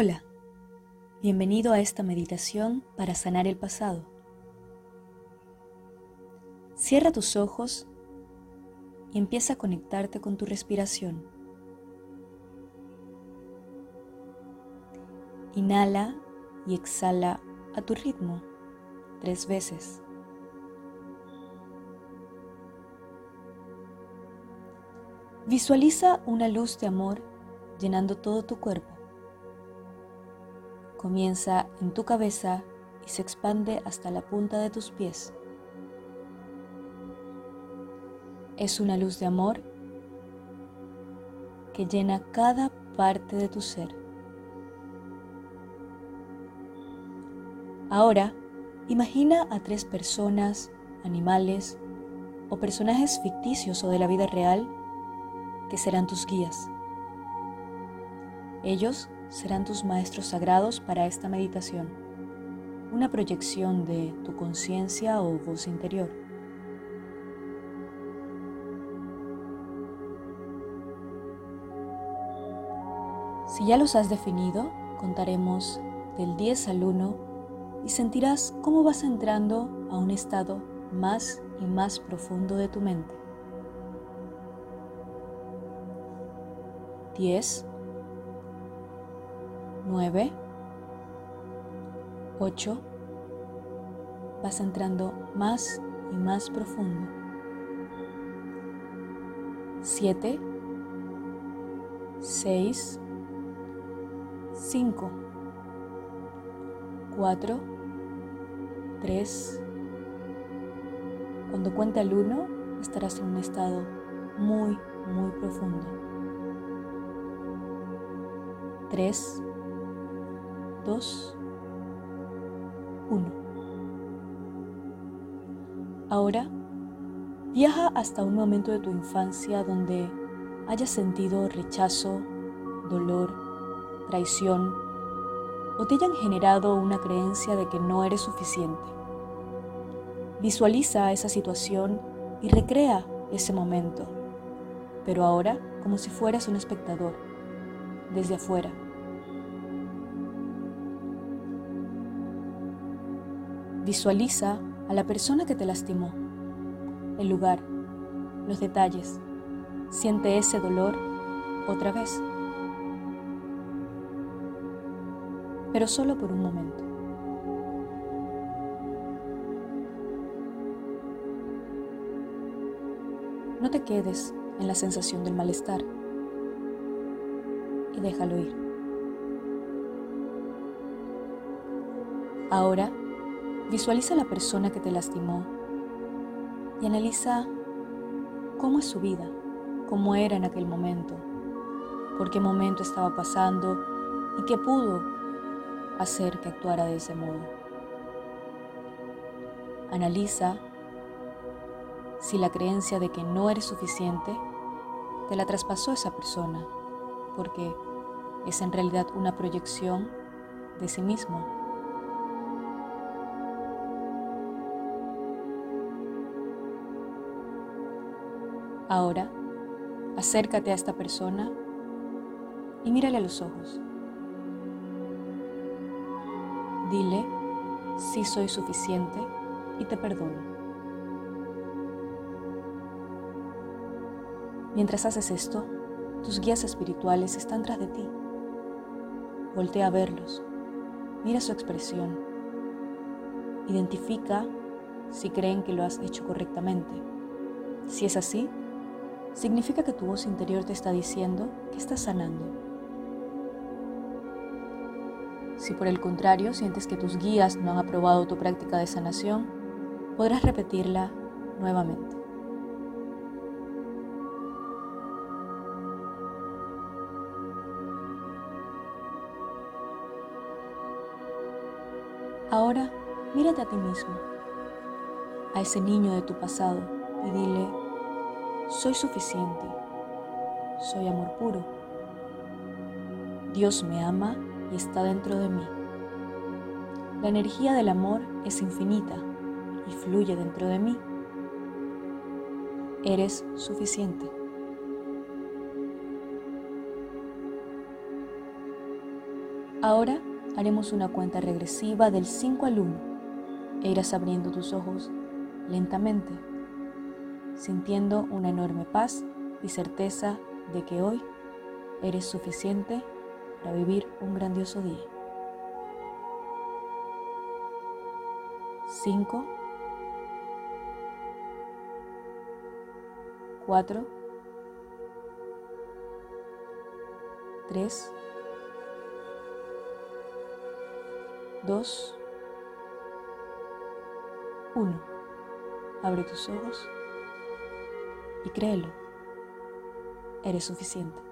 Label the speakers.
Speaker 1: Hola, bienvenido a esta meditación para sanar el pasado. Cierra tus ojos y empieza a conectarte con tu respiración. Inhala y exhala a tu ritmo tres veces. Visualiza una luz de amor llenando todo tu cuerpo. Comienza en tu cabeza y se expande hasta la punta de tus pies. Es una luz de amor que llena cada parte de tu ser. Ahora, imagina a tres personas, animales o personajes ficticios o de la vida real que serán tus guías. Ellos serán tus maestros sagrados para esta meditación, una proyección de tu conciencia o voz interior. Si ya los has definido, contaremos del 10 al 1 y sentirás cómo vas entrando a un estado más y más profundo de tu mente. 10 9, 8, vas entrando más y más profundo. 7, 6, 5, 4, 3. Cuando cuente al 1 estarás en un estado muy, muy profundo. 3, 2, 1. Ahora, viaja hasta un momento de tu infancia donde hayas sentido rechazo, dolor, traición o te hayan generado una creencia de que no eres suficiente. Visualiza esa situación y recrea ese momento, pero ahora como si fueras un espectador, desde afuera Visualiza a la persona que te lastimó, el lugar, los detalles. Siente ese dolor otra vez, pero solo por un momento. No te quedes en la sensación del malestar y déjalo ir. Ahora Visualiza la persona que te lastimó y analiza cómo es su vida, cómo era en aquel momento, por qué momento estaba pasando y qué pudo hacer que actuara de ese modo. Analiza si la creencia de que no eres suficiente te la traspasó esa persona, porque es en realidad una proyección de sí mismo Ahora, acércate a esta persona y mírale a los ojos. Dile, sí soy suficiente y te perdono. Mientras haces esto, tus guías espirituales están tras de ti. Voltea a verlos, mira su expresión, identifica si creen que lo has hecho correctamente. Si es así, significa que tu voz interior te está diciendo que estás sanando. Si por el contrario sientes que tus guías no han aprobado tu práctica de sanación, podrás repetirla nuevamente. Ahora mírate a ti mismo, a ese niño de tu pasado y dile, soy suficiente. Soy amor puro. Dios me ama y está dentro de mí. La energía del amor es infinita y fluye dentro de mí. Eres suficiente. Ahora haremos una cuenta regresiva del 5 al 1 e irás abriendo tus ojos lentamente, sintiendo una enorme paz y certeza de que hoy eres suficiente para vivir un grandioso día. 5 4 3 2 1 Abre tus ojos y créelo, eres suficiente.